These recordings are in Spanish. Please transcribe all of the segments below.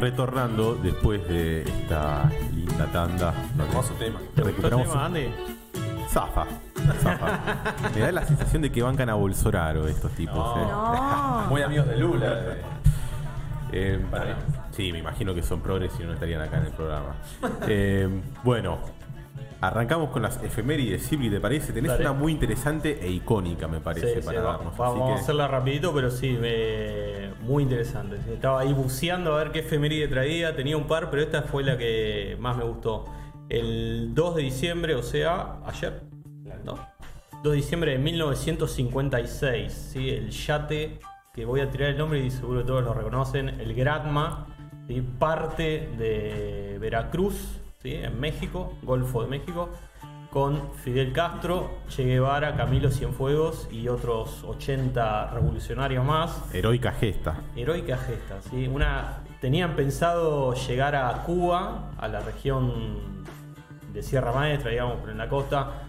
retornando después de esta linda tanda. Hermoso tema. Recuperamos tema, Andy? Zafa. Zafa. Me da la sensación de que bancan a Bolsonaro estos tipos. No. eh. No. Muy amigos de Lula. eh. Eh, Para- sí, me imagino que son progres y no estarían acá en el programa. Eh, bueno, arrancamos con las efemérides. Silvi, ¿te parece? Tenés Dale. una muy interesante e icónica, me parece, Sí, sí, para va- darnos. vamos Así a hacerla rapidito, pero sí, me- muy interesante. Estaba ahí buceando a ver qué efeméride traía, tenía un par, pero esta fue la que más me gustó. El 2 de diciembre, o sea, ayer, ¿no? 2 de diciembre de 1956, ¿sí? el yate, que voy a tirar el nombre y seguro que todos lo reconocen, el Gratma, ¿sí? parte de Veracruz, ¿sí? en México, Golfo de México, con Fidel Castro, Che Guevara, Camilo Cienfuegos y otros 80 revolucionarios más. Heroica gesta. Heroica gesta, ¿sí? Una, tenían pensado llegar a Cuba, a la región de Sierra Maestra, digamos, pero en la costa,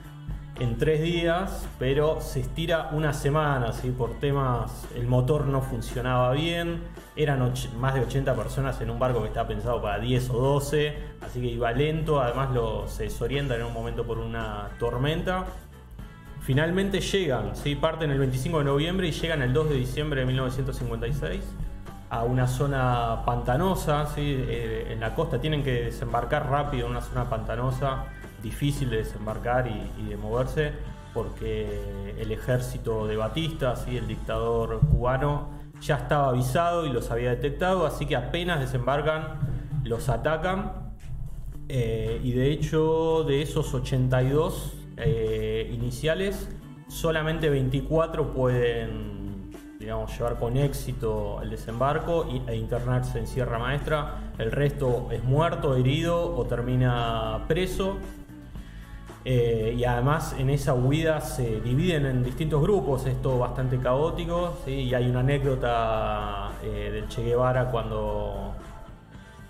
en tres días, pero se estira una semana, ¿sí? Por temas, el motor no funcionaba bien, eran más de 80 personas en un barco que estaba pensado para 10 o 12, así que iba lento, además lo, se desorientan en un momento por una tormenta. Finalmente llegan, ¿sí? parten el 25 de noviembre y llegan el 2 de diciembre de 1956 a una zona pantanosa. Eh, en la costa tienen que desembarcar rápido en una zona pantanosa, difícil de desembarcar y, y de moverse, porque el ejército de Batista, ¿sí? el dictador cubano, ya estaba avisado y los había detectado, así que apenas desembarcan, los atacan eh, y de hecho, de esos 82 eh, iniciales, solamente 24 pueden, digamos, llevar con éxito el desembarco e internarse en Sierra Maestra. El resto es muerto, herido o termina preso. Eh, y además en esa huida se dividen en distintos grupos, es todo bastante caótico. Y hay una anécdota eh, del Che Guevara cuando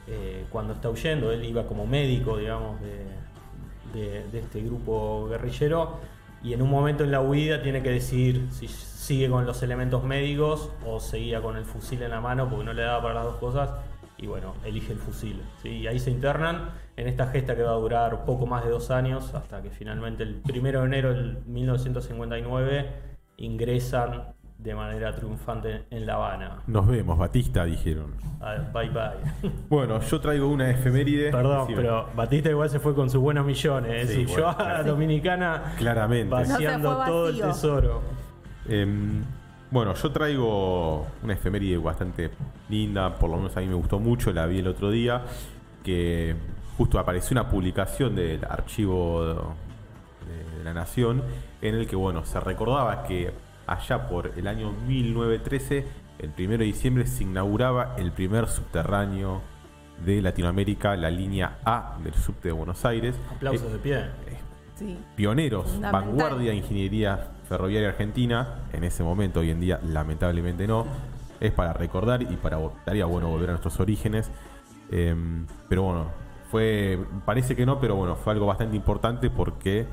eh, cuando está huyendo, él iba como médico, digamos, de, de- este grupo guerrillero, y en un momento en la huida tiene que decidir si sigue con los elementos médicos o seguía con el fusil en la mano porque no le daba para las dos cosas, y bueno, elige el fusil. Y ahí se internan en esta gesta que va a durar poco más de dos años, hasta que finalmente el 1 de enero del 1959 ingresan de manera triunfante en La Habana. Nos vemos, Batista, dijeron. Ah, Bye bye. Bueno, yo traigo una efeméride. Perdón, Sí, pero Batista igual se fue con sus buenos millones. Sí, y yo bueno, a la claro. Dominicana Claramente. vaciando No todo el tesoro. Em, bueno, yo traigo una efeméride bastante linda, por lo menos a mí me gustó mucho, la vi el otro día, que justo apareció una publicación del archivo de, de la Nación en el que, bueno, se recordaba que allá por el año 1913, el 1 de diciembre, se inauguraba el primer subterráneo de Latinoamérica, la línea A del subte de Buenos Aires. Aplausos Eh, de pie. Sí. pioneros, vanguardia de ingeniería ferroviaria argentina, en ese momento, hoy en día lamentablemente no, es para recordar y para estaría bueno volver a nuestros orígenes. Em, pero bueno, fue, parece que no, pero bueno, fue algo bastante importante porque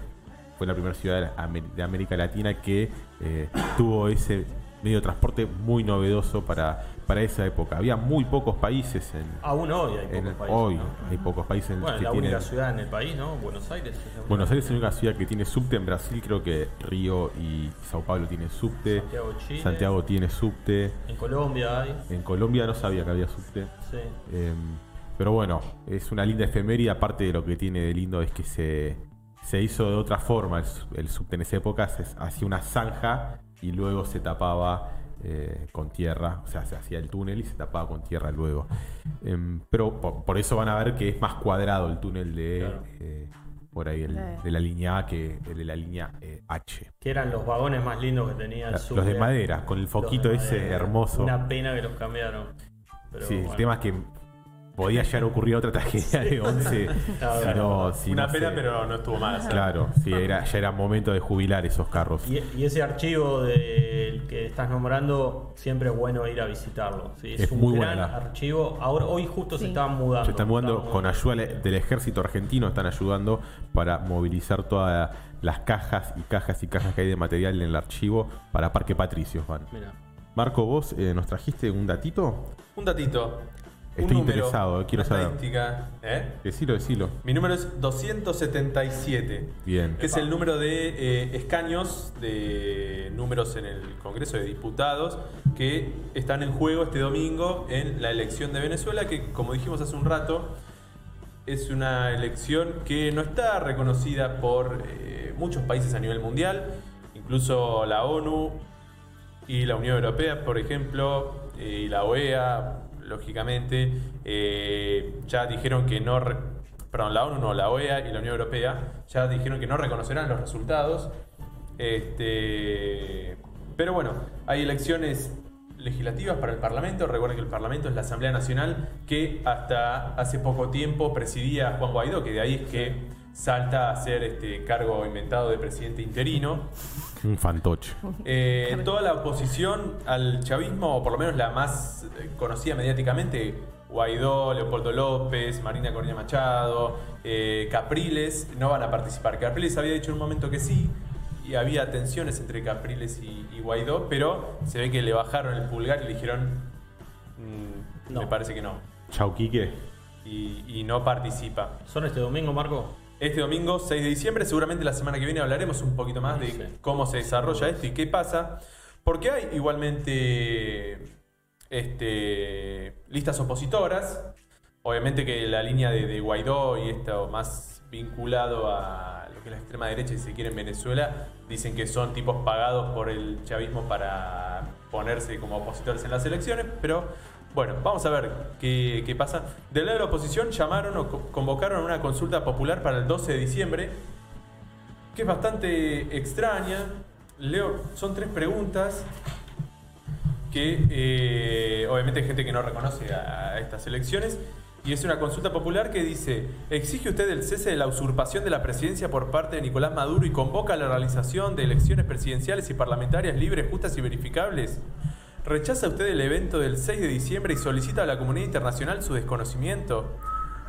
fue la primera ciudad de América Latina que eh, tuvo ese medio de transporte muy novedoso para, para esa época. Había muy pocos países en, Aún hoy hay en- pocos países. hoy, ¿no? hay pocos países en Bueno, que la tienen única ciudad en el país, ¿no? Buenos Aires. es Buenos. Aires es la única ciudad que tiene subte. En Brasil creo que Río y Sao Paulo tienen subte. Santiago, Chile. Santiago tiene subte. En Colombia hay. En Colombia no sabía que había subte. Sí. Eh, pero bueno, es una linda efeméride. Aparte de lo que tiene de lindo es que se, se hizo de otra forma el, el subte en esa época. Se hacía una zanja y luego se tapaba eh, con tierra. O sea, se hacía el túnel y se tapaba con tierra luego. Em, pero por, por eso van a ver que es más cuadrado el túnel de... Claro. eh, por ahí el- de la línea A que el de la línea eh, H. Que eran los vagones más lindos que tenía el Los de madera, con el foquito ese madera. hermoso. Una pena que los cambiaron. Pero sí, el tema es que podía ya ocurrir otra tragedia de 11. Claro, si no- si Una no pena, pero no estuvo mal. Claro, sí, era, ya era momento de jubilar esos carros. Y, y ese archivo del que estás nombrando, siempre es bueno ir a visitarlo. ¿sí? Es, Es un muy gran buena. archivo. Ahora, hoy justo se estaban mudando. Se están mudando con ayuda del ejército argentino, están ayudando para movilizar todas las cajas y cajas y cajas que hay de material en el archivo para Parque Patricios. Van. Mira. Marco, vos eh, nos trajiste un datito. Un datito. Estoy número, interesado, quiero una saber. estadística, ¿eh? Decilo, decilo. Mi número es 277. Bien. Que es el número de eh, escaños de números en el Congreso de Diputados que están en juego este domingo en la elección de Venezuela, que como dijimos hace un rato, es una elección que no está reconocida por eh, muchos países a nivel mundial, incluso la ONU y la Unión Europea, por ejemplo, eh, y la OEA, lógicamente, eh, ya dijeron que no, perdón, la ONU no, la OEA y la Unión Europea ya dijeron que no reconocerán los resultados. Este, pero bueno, hay elecciones legislativas para el Parlamento. Recuerden que el Parlamento es la Asamblea Nacional que hasta hace poco tiempo presidía Juan Guaidó, que de ahí es que salta a ser este cargo inventado de presidente interino. Un fantoche. Eh, toda la oposición al chavismo, o por lo menos la más eh, conocida mediáticamente, Guaidó, Leopoldo López, Marina Corina Machado, eh, Capriles, no van a participar. Capriles había dicho en un momento que sí, y había tensiones entre Capriles y, y Guaidó, pero se ve que le bajaron el pulgar y le dijeron, "Mm, No. me parece que no, Chau, Quique. y, y no participa. ¿Son este domingo, Marco? Este domingo 6 de diciembre, seguramente la semana que viene hablaremos un poquito más de Sí. cómo se desarrolla esto y qué pasa. Porque hay igualmente este, listas opositoras. Obviamente que la línea de, de Guaidó y esto más vinculado a lo que es la extrema derecha, si se quiere, en Venezuela, dicen que son tipos pagados por el chavismo para ponerse como opositores en las elecciones. Pero bueno, vamos a ver qué, pasa. Del lado de la oposición llamaron o co- convocaron una consulta popular para el 12 de diciembre, que es bastante extraña. Leo, son tres preguntas que eh, obviamente hay gente que no reconoce a estas elecciones. Y es una consulta popular que dice, ¿exige usted el cese de la usurpación de la presidencia por parte de Nicolás Maduro y convoca a la realización de elecciones presidenciales y parlamentarias libres, justas y verificables? ¿Rechaza usted el evento del 6 de diciembre y solicita a la comunidad internacional su desconocimiento?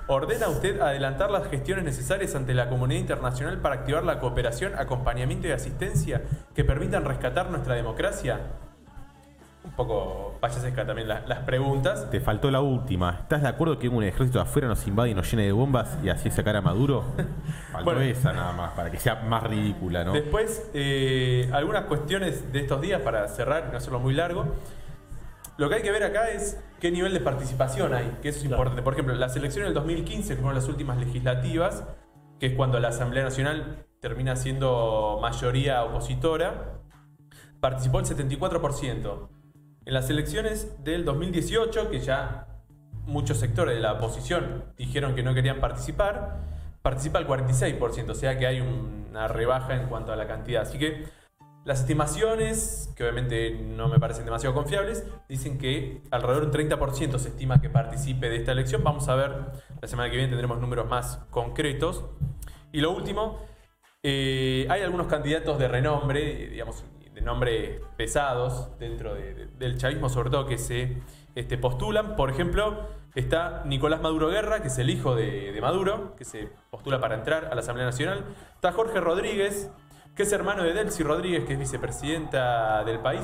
¿Ordena usted adelantar las gestiones necesarias ante la comunidad internacional para activar la cooperación, acompañamiento y asistencia que permitan rescatar nuestra democracia? Un poco payasesca también la- las preguntas. Te faltó la última. ¿Estás de acuerdo que un ejército de afuera nos invade y nos llene de bombas y así sacar a Maduro? Faltó Bueno. esa nada más, para que sea más ridícula, ¿no? Después, eh, algunas cuestiones de estos días para cerrar y no hacerlo muy largo. Lo que hay que ver acá es qué nivel de participación hay, que eso es Claro. importante. Por ejemplo, las elecciones del 2015, que fueron las últimas legislativas, que es cuando la Asamblea Nacional termina siendo mayoría opositora, participó el 74%. En las elecciones del 2018, que ya muchos sectores de la oposición dijeron que no querían participar, participa el 46%, o sea que hay una rebaja en cuanto a la cantidad. Así que las estimaciones, que obviamente no me parecen demasiado confiables, dicen que alrededor de un 30% se estima que participe de esta elección. Vamos a ver, la semana que viene tendremos números más concretos. Y lo último, eh, hay algunos candidatos de renombre, digamos, de nombres pesados dentro de- de- del chavismo, sobre todo que se este, postulan. Por ejemplo, está Nicolás Maduro Guerra, que es el hijo de, de Maduro, que se postula para entrar a la Asamblea Nacional. Está Jorge Rodríguez, que es hermano de Delcy Rodríguez, que es vicepresidenta del país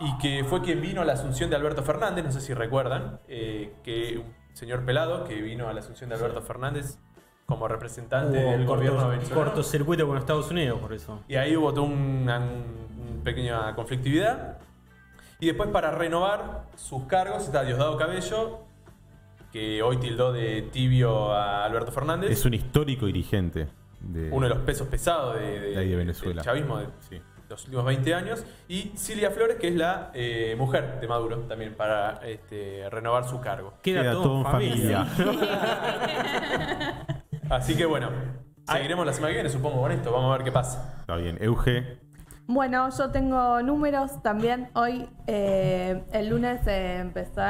y que fue quien vino a la asunción de Alberto Fernández, no sé si recuerdan, eh, que un señor pelado que vino a la asunción de Alberto Fernández como representante Hubo del un gobierno corto- venezolano. cortocircuito con Estados Unidos, por eso. Y ahí hubo toda una, un- pequeña conflictividad. Y después para renovar sus cargos está Diosdado Cabello, que hoy tildó de tibio a Alberto Fernández. Es un histórico dirigente. De... uno de los pesos pesados de, De ahí de Venezuela. del chavismo de Sí. los últimos 20 años. Y Cilia Flores, que es la eh, mujer de Maduro, también para este, renovar su cargo. Queda, Queda todo, todo en en familia. Así que bueno, seguiremos la semana que viene, supongo, con esto. Vamos a ver qué pasa. Está bien. Euge, Bueno, yo tengo números también. Hoy, eh, el lunes, eh,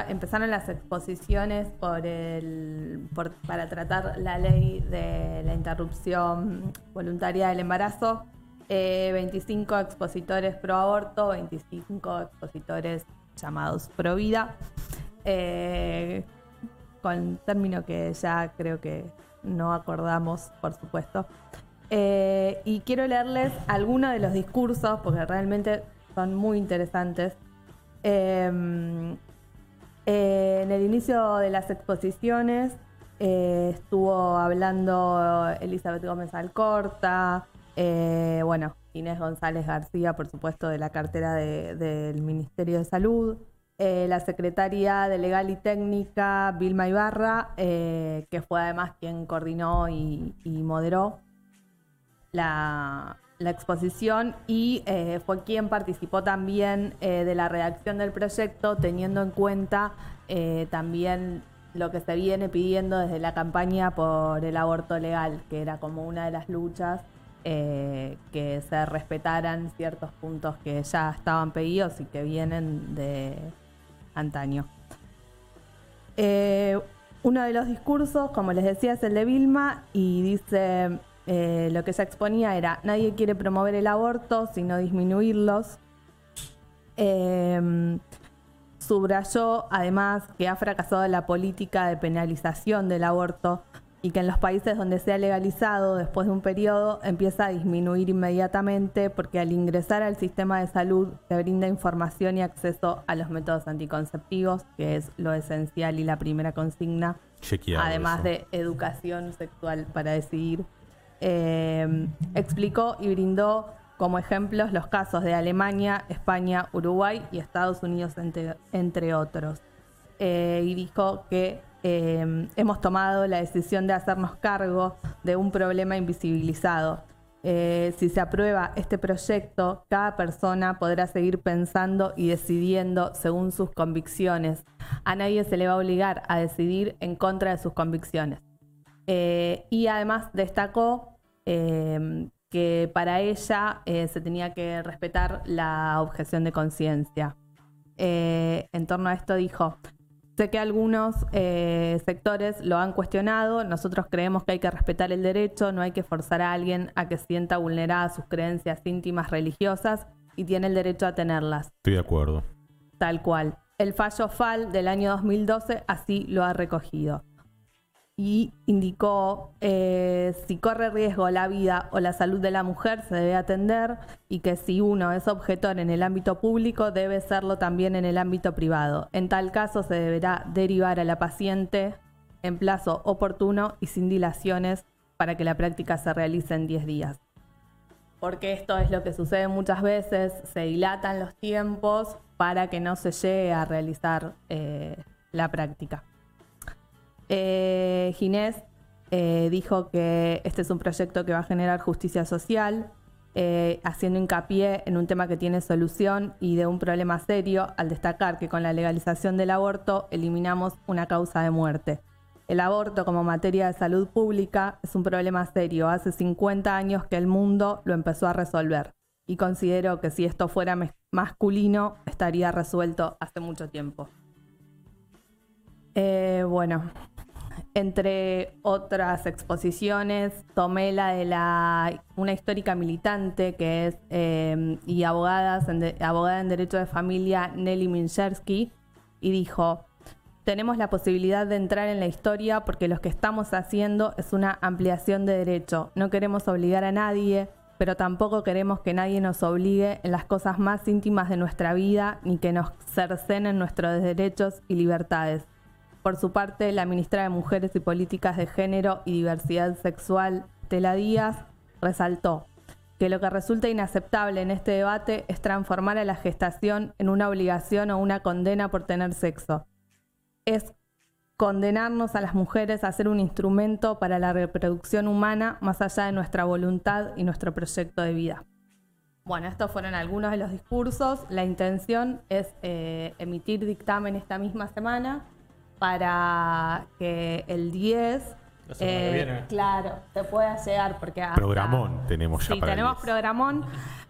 empezaron las exposiciones para tratar la ley de la interrupción voluntaria del embarazo. Eh, 25 expositores pro aborto, 25 expositores llamados pro vida. Eh, con término que ya creo que no acordamos, por supuesto. Eh, y quiero leerles algunos de los discursos, porque realmente son muy interesantes. Eh, Eh, en el inicio de las exposiciones eh, estuvo hablando Elizabeth Gómez Alcorta, bueno, Inés González García, por supuesto, de la cartera de- del Ministerio de Salud, la secretaria de Legal y Técnica, Vilma Ibarra, que fue además quien coordinó y moderó la, exposición y eh, fue quien participó también eh, de la redacción del proyecto, teniendo en cuenta eh, también lo que se viene pidiendo desde la campaña por el aborto legal, que era como una de las luchas, que se respetaran ciertos puntos que ya estaban pedidos y que vienen de antaño. Uno de los discursos, como les decía, es el de Vilma y dice, eh, lo que ella exponía era, nadie quiere promover el aborto, sino disminuirlos. Eh, subrayó además que ha fracasado la política de penalización del aborto y que en los países donde se ha legalizado después de un periodo empieza a disminuir inmediatamente porque al ingresar al sistema de salud se brinda información y acceso a los métodos anticonceptivos, que es lo esencial y la primera consigna, Chequeado además eso. de educación sexual para decidir. Eh, explicó y brindó como ejemplos los casos de Alemania, España, Uruguay y Estados Unidos, entre, otros. Eh, y dijo que eh, hemos tomado la decisión de hacernos cargo de un problema invisibilizado. Eh, si se aprueba este proyecto, cada persona podrá seguir pensando y decidiendo según sus convicciones. A nadie se le va a obligar a decidir en contra de sus convicciones. Eh, y además destacó eh, que para ella eh, se tenía que respetar la objeción de conciencia. En torno a esto dijo, sé que algunos sectores lo han cuestionado, nosotros creemos que hay que respetar el derecho, no hay que forzar a alguien a que sienta vulneradas sus creencias íntimas religiosas y tiene el derecho a tenerlas Estoy de acuerdo. tal cual. El fallo FAL del año 2012 así lo ha recogido. Y indicó eh, si corre riesgo la vida o la salud de la mujer se debe atender y que si uno es objetor en el ámbito público debe serlo también en el ámbito privado. En tal caso se deberá derivar a la paciente en plazo oportuno y sin dilaciones para que la práctica se realice en 10 días porque esto es lo que sucede muchas veces, se dilatan los tiempos para que no se llegue a realizar eh, la práctica. Eh, Ginés eh, dijo que este es un proyecto que va a generar justicia social, eh, haciendo hincapié en un tema que tiene solución y de un problema serio, al destacar que con la legalización del aborto eliminamos una causa de muerte. El aborto como materia de salud pública es un problema serio. Hace 50 años que el mundo lo empezó a resolver. Y considero que si esto fuera masculino, estaría resuelto hace mucho tiempo. Eh, bueno, entre otras exposiciones, tomé la de la, una histórica militante que es eh, y abogadas en de- abogada en Derecho de Familia, Nelly Minchersky, y dijo, tenemos la posibilidad de entrar en la historia porque lo que estamos haciendo es una ampliación de derecho. No queremos obligar a nadie, pero tampoco queremos que nadie nos obligue en las cosas más íntimas de nuestra vida ni que nos cercenen nuestros derechos y libertades. Por su parte, la ministra de Mujeres y Políticas de Género y Diversidad Sexual, Tela Díaz, resaltó que lo que resulta inaceptable en este debate es transformar a la gestación en una obligación o una condena por tener sexo. Es condenarnos a las mujeres a ser un instrumento para la reproducción humana más allá de nuestra voluntad y nuestro proyecto de vida. Bueno, estos fueron algunos de los discursos. La intención es eh, emitir dictamen esta misma semana para que el 10, La semana que viene. claro, se pueda llegar porque hasta- Programón tenemos ya Sí, para tenemos 10. programón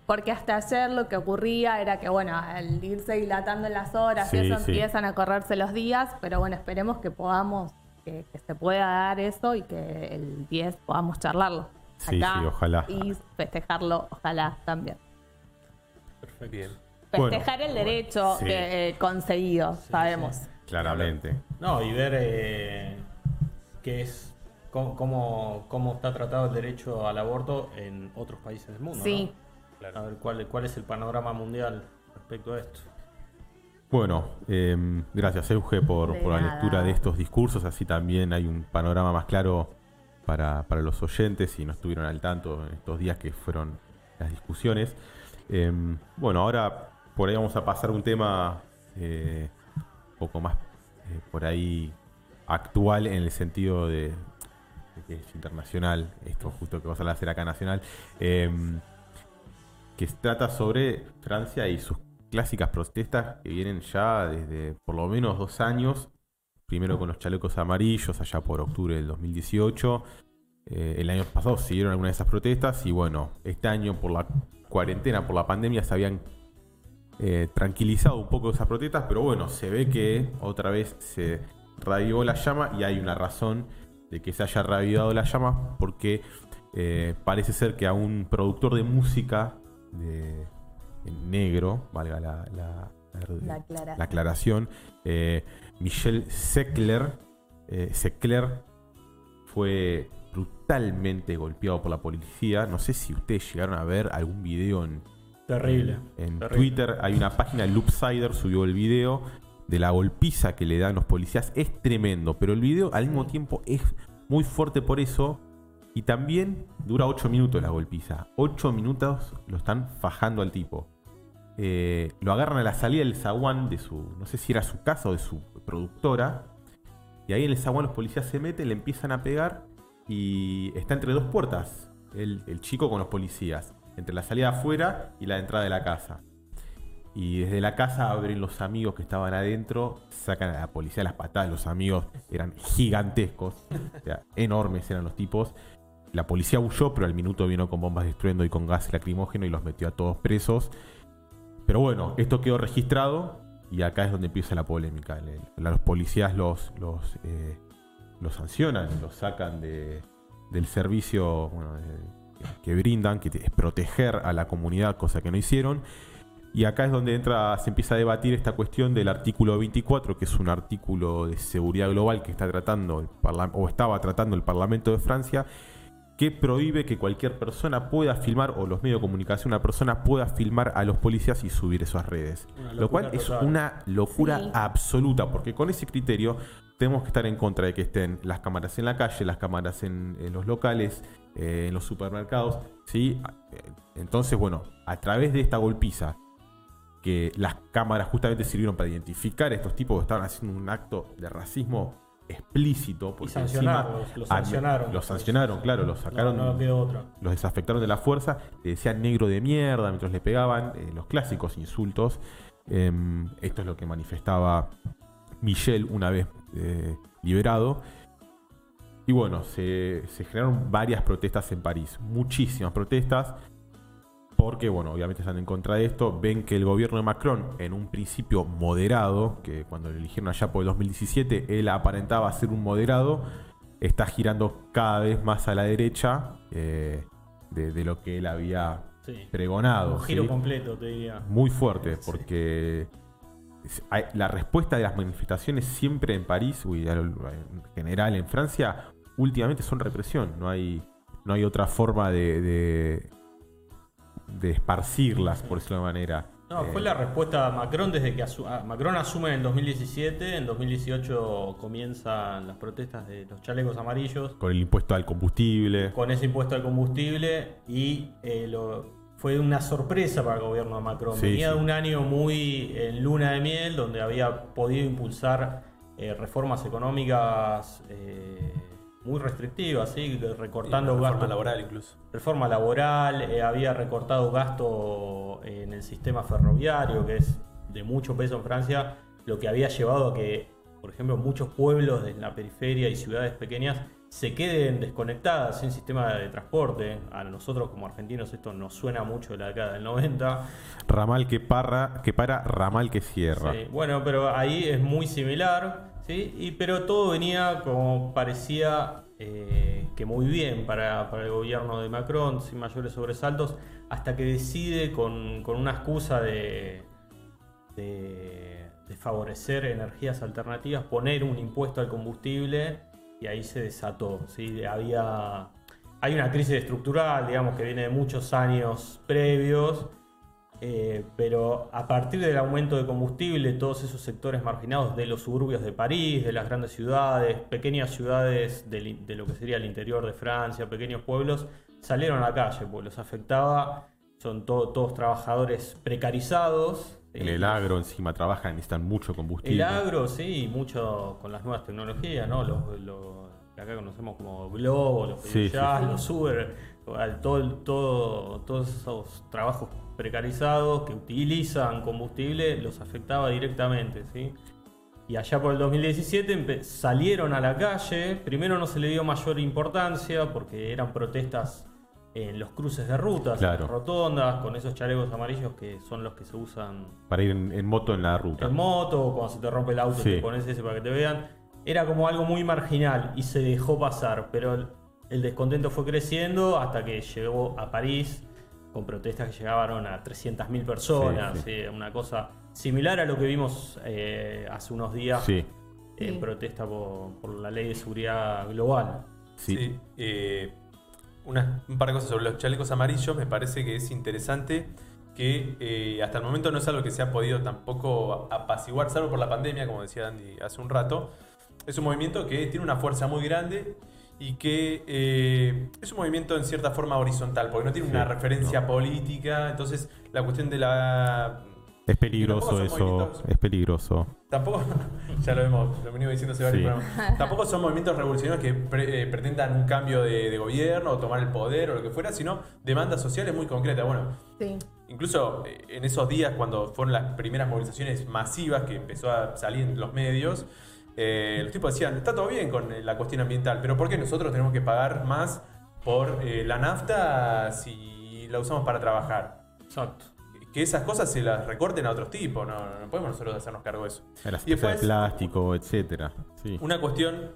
porque hasta ayer lo que ocurría era que, bueno, al irse dilatando en las horas y eso sí. empiezan a correrse los días, pero bueno, esperemos que podamos, que, que se pueda dar eso y que el 10 podamos charlarlo. Sí, acá sí, ojalá. Y festejarlo, ojalá también. Bueno, Festejar el derecho sí. que, eh, conseguido, sabemos. Claramente. No, y ver eh, qué es, cómo, cómo, está tratado el derecho al aborto en otros países del mundo. Sí. ¿no? A ver cuál, cuál es el panorama mundial respecto a esto. Bueno, eh, gracias Euge por, De por la lectura de estos discursos, así también hay un panorama más claro para, para los oyentes y no estuvieron al tanto en estos días que fueron las discusiones. Eh, bueno, ahora por ahí vamos a pasar a un tema eh, poco más eh, por ahí actual en el sentido de, que es internacional, esto justo que vas a hacer acá nacional, eh, que trata sobre Francia y sus clásicas protestas que vienen ya desde por lo menos dos años, primero con los chalecos amarillos allá por octubre del 2018. Eh, el año pasado siguieron algunas de esas protestas y bueno, este año por la cuarentena, por la pandemia, se habían eh, tranquilizado un poco esas protestas, pero bueno, se ve que otra vez se reavivó la llama y hay una razón de que se haya reavivado la llama porque eh, parece ser que a un productor de música de, en negro, valga la, la- La aclaración. la aclaración, eh, Michel Seckler, Seckler fue brutalmente golpeado por la policía. No sé si ustedes llegaron a ver algún video en, Terrible. en terrible. Twitter hay una página, Loopsider subió el video de la golpiza que le dan los policías. Es tremendo, pero el video al mismo tiempo es muy fuerte por eso. Y también dura 8 minutos la golpiza. 8 minutos lo están fajando al tipo. Eh, lo agarran a la salida del zaguán de su, no sé si era su casa o de su productora. Y ahí en el zaguán los policías se meten, le empiezan a pegar y está entre dos puertas el, el chico con los policías. Entre la salida afuera y la entrada de la casa. Y desde la casa abren los amigos que estaban adentro, sacan a la policía las patadas. Los amigos eran gigantescos, o sea, enormes eran los tipos. La policía huyó, pero al minuto vino con bombas destruyendo y con gas lacrimógeno y los metió a todos presos. Pero bueno, esto quedó registrado y acá es donde empieza la polémica. Los policías los, los, eh, los sancionan, los sacan de, del servicio de- que brindan, que es proteger a la comunidad, cosa que no hicieron. Y acá es donde entra, se empieza a debatir esta cuestión del artículo 24, que es un artículo de seguridad global que está tratando el o estaba tratando el Parlamento de Francia, que prohíbe que cualquier persona pueda filmar, o los medios de comunicación, una persona pueda filmar a los policías y subir eso a redes. Lo cual es total. una locura Sí. absoluta, porque con ese criterio tenemos que estar en contra de que estén las cámaras en la calle, las cámaras en, en los locales, eh, en los supermercados. ¿sí? Entonces, bueno, a través de esta golpiza, que las cámaras justamente sirvieron para identificar a estos tipos que estaban haciendo un acto de racismo explícito. Y porque sancionarlos, encima- los Ah, sancionaron. Los sancionaron, claro, los sacaron No, no quedó otra. los desafectaron de la fuerza, le decían negro de mierda mientras le pegaban, eh, los clásicos insultos. Em, esto es lo que manifestaba Michel una vez eh, liberado. Y bueno, se, se generaron varias protestas en París, muchísimas protestas, porque bueno, obviamente están en contra de esto, ven que el gobierno de Macron, en un principio moderado, que cuando lo eligieron allá por el 2017, él aparentaba ser un moderado, está girando cada vez más a la derecha eh, de, de lo que él había Sí. pregonado. Un giro ¿sí? completo, te diría. Muy fuerte, porque la respuesta de las manifestaciones siempre en París, y en general en Francia, últimamente son represión. No hay, no hay otra forma de, de, de esparcirlas, por decirlo de manera. No, Eh, fue la respuesta de Macron desde que asu- ah, Macron asume en el 2017, en 2018 comienzan las protestas de los chalecos amarillos Con el impuesto al combustible. con ese impuesto al combustible y eh, lo- fue una sorpresa para el gobierno de Macron. Sí, Venía sí. de un año muy en luna de miel donde había podido impulsar eh, reformas económicas eh, muy restrictivas, ¿sí? recortando reforma gastos laboral incluso. reforma laboral, eh, había recortado gasto en el sistema ferroviario, que es de mucho peso en Francia, lo que había llevado a que, por ejemplo, muchos pueblos de la periferia y ciudades pequeñas se queden desconectadas sin sistema de transporte. A nosotros como argentinos esto nos suena mucho de la década del 90. Ramal que, parra, que para, ramal que cierra. Sí, Bueno, pero ahí es muy similar, ¿sí? Y, pero todo venía como parecía eh, que muy bien para, para el gobierno de Macron, sin mayores sobresaltos, hasta que decide con, con una excusa de, de, de favorecer energías alternativas, poner un impuesto al combustible y ahí se desató, ¿sí? Había... Hay una crisis estructural, digamos, que viene de muchos años previos eh, pero a partir del aumento de combustible, todos esos sectores marginados de los suburbios de París, de las grandes ciudades, pequeñas ciudades del- de, lo que sería el interior de Francia, pequeños pueblos, salieron a la calle, porque los afectaba, son to- todos trabajadores precarizados. En el agro encima trabajan, necesitan mucho combustible. el agro, sí, mucho con las nuevas tecnologías, ¿no? Los, acá conocemos como Globo, los Sí, Jazz, sí. los Uber, todo, todo, todos esos trabajos precarizados que utilizan combustible los afectaba directamente, ¿sí? Y allá por el 2017 empe- salieron a la calle. Primero no se le dio mayor importancia porque eran protestas en los cruces de rutas, Claro. en las rotondas, con esos chalecos amarillos que son los que se usan Para ir en, en moto en la ruta. en moto, o cuando se te rompe el auto Sí. te pones ese para que te vean. Era como algo muy marginal y se dejó pasar, pero el, el descontento fue creciendo hasta que llegó a París con protestas que llegaban a 300.000 personas, Sí, sí, una cosa similar a lo que vimos eh, hace unos días Sí, en Sí. protesta por, por la ley de seguridad global. sí. Sí, eh, una- un par de cosas sobre los chalecos amarillos. Me parece que es interesante que eh, hasta el momento no es algo que se ha podido tampoco apaciguar, salvo por la pandemia, como decía Andy hace un rato. Es un movimiento que tiene una fuerza muy grande y que eh, es un movimiento en cierta forma horizontal, porque no tiene Sí, una referencia no. política. Entonces, la cuestión de la Es peligroso eso, movimientos- es peligroso. Tampoco, ya lo hemos, lo venimos diciendo hace varios Sí. programas. Tampoco son movimientos revolucionarios que pre- eh, pretendan un cambio de, de gobierno o tomar el poder o lo que fuera, sino demandas sociales muy concretas. Bueno, Sí. incluso eh, en esos días cuando fueron las primeras movilizaciones masivas que empezó a salir en los medios, eh, los tipos decían, está todo bien con eh, la cuestión ambiental, pero ¿por qué nosotros tenemos que pagar más por eh, la nafta si la usamos para trabajar? Exacto. Que esas cosas se las recorten a otros tipos, no, no podemos nosotros hacernos cargo de eso. Las Y de plástico, etcétera. Sí. Una cuestión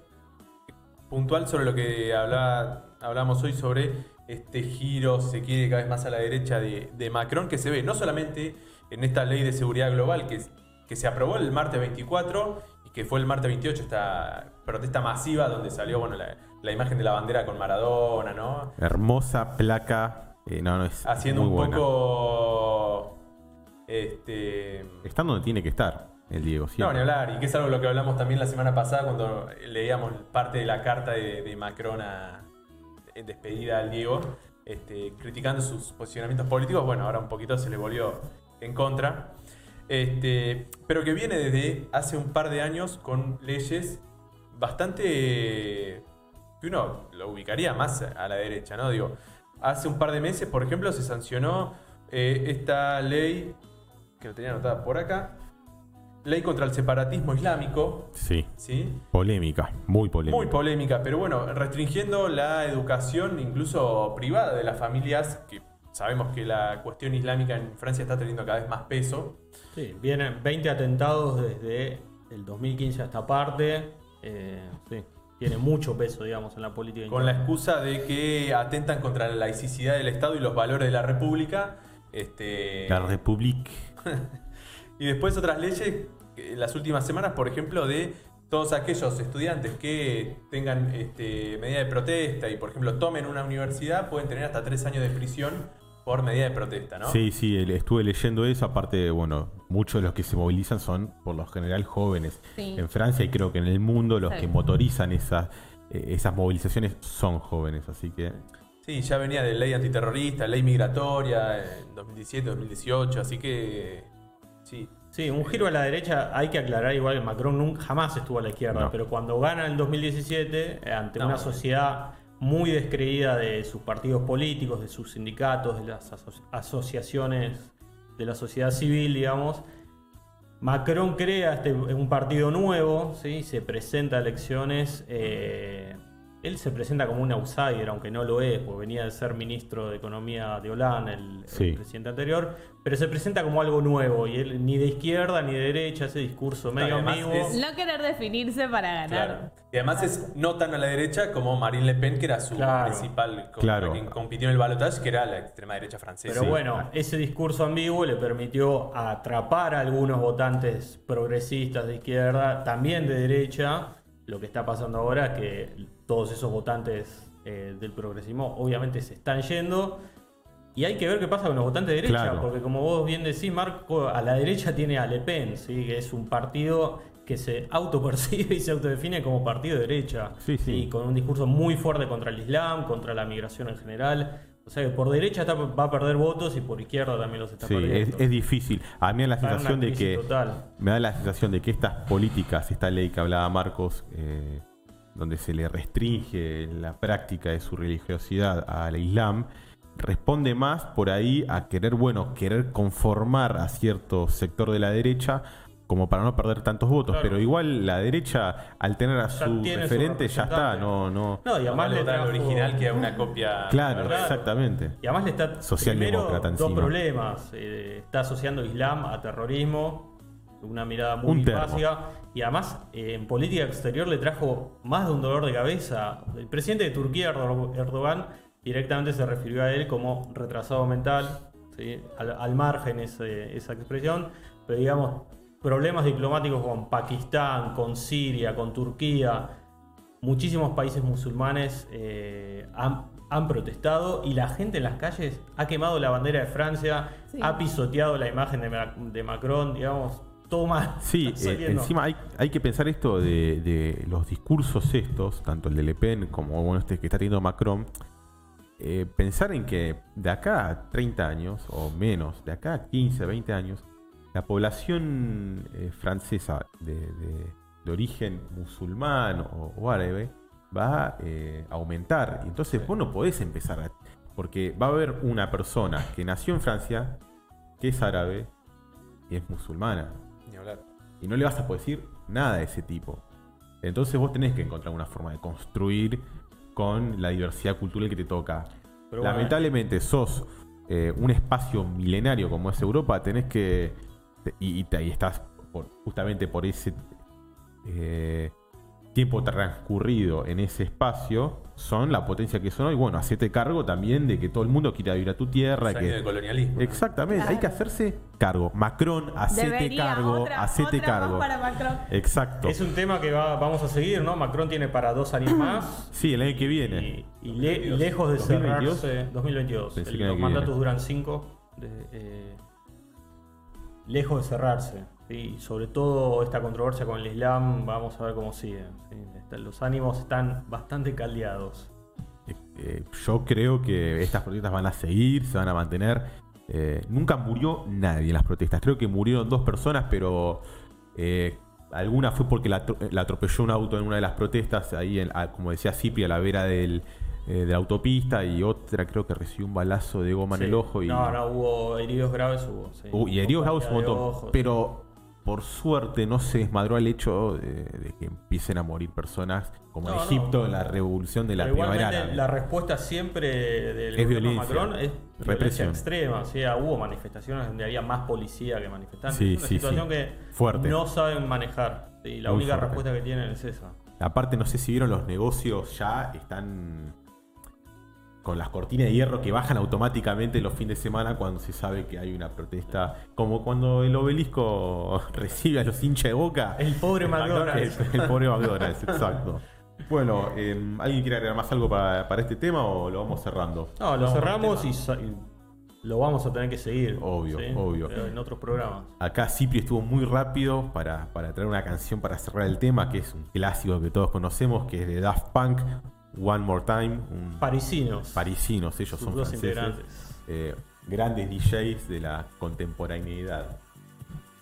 puntual sobre lo que hablaba, hablamos hoy sobre este giro, se quiere, cada vez más a la derecha de, de Macron, que se ve no solamente en esta ley de seguridad global que, que se aprobó el martes 24 y que fue el martes 28 esta protesta masiva donde salió bueno, la, la imagen de la bandera con Maradona, ¿no? Hermosa placa. eh, no, no, es Haciendo un buena. poco... Este, Está donde tiene que estar el Diego. No, siempre. ni hablar, y que es algo de lo que hablamos también la semana pasada cuando leíamos parte de la carta de, de Macron a, en despedida al Diego, este, criticando sus posicionamientos políticos. Bueno, ahora un poquito se le volvió en contra. Este, pero que viene desde hace un par de años con leyes bastante que uno lo ubicaría más a la derecha, ¿no? Digo, hace un par de meses, por ejemplo, se sancionó eh, esta ley que lo tenía anotada por acá, ley contra el separatismo islámico, Sí, ¿sí? polémica, muy polémica. Muy polémica, pero bueno, restringiendo la educación incluso privada de las familias, que sabemos que la cuestión islámica en Francia está teniendo cada vez más peso. Sí, vienen 20 atentados desde el 2015 a esta parte. eh, sí, tiene mucho peso, digamos, en la política. con la excusa de que atentan contra la laicidad del Estado y los valores de la República. Este, La Republique. y después otras leyes, en las últimas semanas, por ejemplo, de todos aquellos estudiantes que tengan este, medida de protesta y, por ejemplo, tomen una universidad, pueden tener hasta tres años de prisión por medida de protesta, ¿no? Sí, sí, estuve leyendo eso. Aparte, bueno, muchos de los que se movilizan son por lo general jóvenes. Sí. En Francia y creo que en el mundo los Sí. que motorizan esas, eh, esas movilizaciones son jóvenes. Así que Sí, ya venía de ley antiterrorista, ley migratoria en 2017, 2018, así que sí. Sí, un giro a la derecha, hay que aclarar igual que Macron nunca, jamás estuvo a la izquierda, No. pero cuando gana en 2017, eh, ante No. una sociedad muy descreída de sus partidos políticos, de sus sindicatos, de las aso- asociaciones de la sociedad civil, digamos, Macron crea este, un partido nuevo, ¿sí? se presenta a elecciones. eh, él se presenta como un outsider, aunque no lo es, porque venía de ser ministro de Economía de Hollande, el, presidente anterior, pero se presenta como algo nuevo, y él ni de izquierda ni de derecha, ese discurso medio ambiguo. es- No querer definirse para ganar. Claro. Y además es no tan a la derecha como Marine Le Pen, que era su Claro. principal, Claro. la que compitió en el balotaje, que era la extrema derecha francesa. Pero bueno, ese discurso ambiguo le permitió atrapar a algunos votantes progresistas de izquierda, también de derecha. Lo que está pasando ahora es que todos esos votantes eh, del progresismo obviamente se están yendo Y hay que ver qué pasa con los votantes de derecha, Claro. porque como vos bien decís, Marco, a la derecha tiene a Le Pen, ¿sí? que es un partido que se autopercibe y se autodefine como partido de derecha. Sí, sí. Con un discurso muy fuerte contra el Islam, contra la migración en general. O sea que por derecha está- va a perder votos y por izquierda también los está Sí, perdiendo. es, es difícil. A mí me da la Está sensación de que total. me da la sensación de que estas políticas, esta ley que hablaba Marcos, eh, donde se le restringe la práctica de su religiosidad al Islam, responde más por ahí a querer, bueno, querer conformar a cierto sector de la derecha como para no perder tantos votos. Claro. Pero igual la derecha, al tener a Ya su referente, ya está. No, no. No, y además le votar al trajo- original que a una copia. Claro, exactamente. Y además le está Socialdemócrata primero, dos encima. problemas. Eh, está asociando Islam a terrorismo, una mirada muy Un básica. Y además, eh, en política exterior le trajo más de un dolor de cabeza. El presidente de Turquía, Erdo- Erdogan, directamente se refirió a él como retrasado mental, ¿sí? al, al margen ese- esa expresión. Pero digamos, problemas diplomáticos con Pakistán, con Siria, con Turquía, muchísimos países musulmanes eh, han, han protestado y la gente en las calles ha quemado la bandera de Francia, Sí. ha pisoteado la imagen de, Ma- de Macron, digamos, todo mal. Sí, eh, encima hay, hay que pensar esto de, de los discursos estos, tanto el de Le Pen como bueno, este que está teniendo Macron. eh, pensar en que de acá a 30 años o menos, de acá a 15, 20 años, la población eh, francesa de, de- de origen musulmán o, o árabe va eh, a aumentar. Entonces vos no podés empezar a... Porque va a haber una persona que nació en Francia, que es árabe y es musulmana Ni hablar. y no le vas a poder decir nada de ese tipo. Entonces vos tenés que encontrar una forma de construir con la diversidad cultural que te toca. Pero bueno, Lamentablemente sos eh, un espacio milenario como es Europa, tenés que... Y, y y estás por- justamente por ese eh, tiempo transcurrido en ese espacio, son la potencia que son hoy. Bueno, hacete cargo también de que todo el mundo quiera vivir a tu tierra. Que. Exactamente, hay que hacerse cargo. Macron, hacete Debería, cargo, otra- hacete otra cargo. para Macron. Exacto. es un tema que va- vamos a seguir, ¿no? Macron tiene para dos años más. Sí, el año que viene. Y, y le- y lejos de 2022. cerrarse. 2022. Pensé El- que el los mandatos viene. duran cinco. de- eh, lejos de cerrarse. ¿Sí? Sobre todo esta controversia con el Islam, vamos a ver cómo sigue. ¿sí? Está- Los ánimos están bastante caldeados. Eh, eh, yo creo que estas protestas van a seguir, se van a mantener. Eh, nunca murió nadie en las protestas. Creo que murieron dos personas, pero eh, alguna fue porque la, atro- la atropelló un auto en una de las protestas, ahí, en- a- como decía Cipri, a la vera del, de la autopista, y otra creo que recibió un balazo de goma en el ojo. Y, No, no, hubo heridos graves, hubo. sí. Uh, y heridos graves un montón. Pero por suerte no se desmadró el hecho de, de que empiecen a morir personas como en no. Egipto en la revolución de la primavera la respuesta siempre del Es violencia. Macron es Represión. violencia extrema. O sea, hubo manifestaciones donde había más policía que manifestantes. Sí, es una sí, situación sí. que Fuerte. no saben manejar. Sí, la Muy única fuerte. respuesta que tienen es esa. Aparte, no sé si vieron los negocios ya están con las cortinas de hierro que bajan automáticamente los fines de semana cuando se sabe que hay una protesta. Como cuando el obelisco recibe a los hinchas de boca. El pobre McDonald's. El, el pobre McDonald's, exacto. Bueno, eh, ¿alguien quiere agregar más algo para, para este tema o lo vamos cerrando? No, lo cerramos y, sa- y lo vamos a tener que seguir. Obvio, obvio. Pero en otros programas. Acá Cipri estuvo muy rápido para, para traer una canción para cerrar el tema, que es un clásico que todos conocemos, que es de Daft Punk, One More Time, un Parisinos. parisinos, ellos son dos franceses, eh, grandes DJs de la contemporaneidad.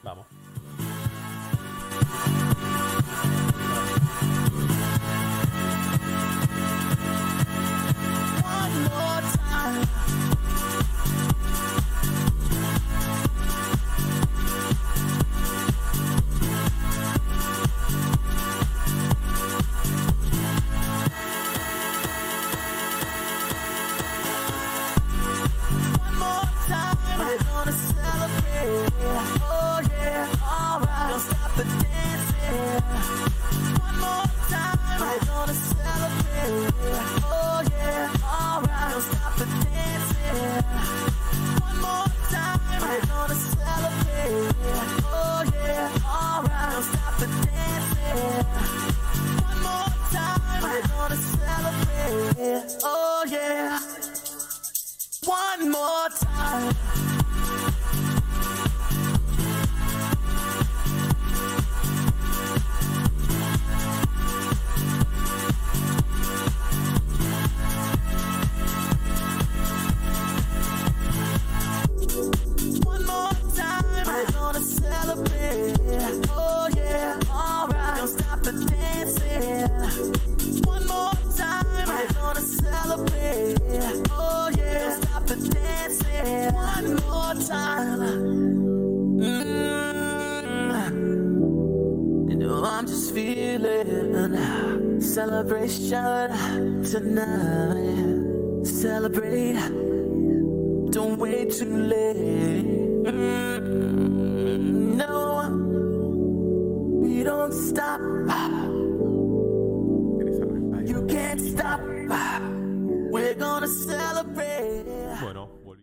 Vamos. Celebration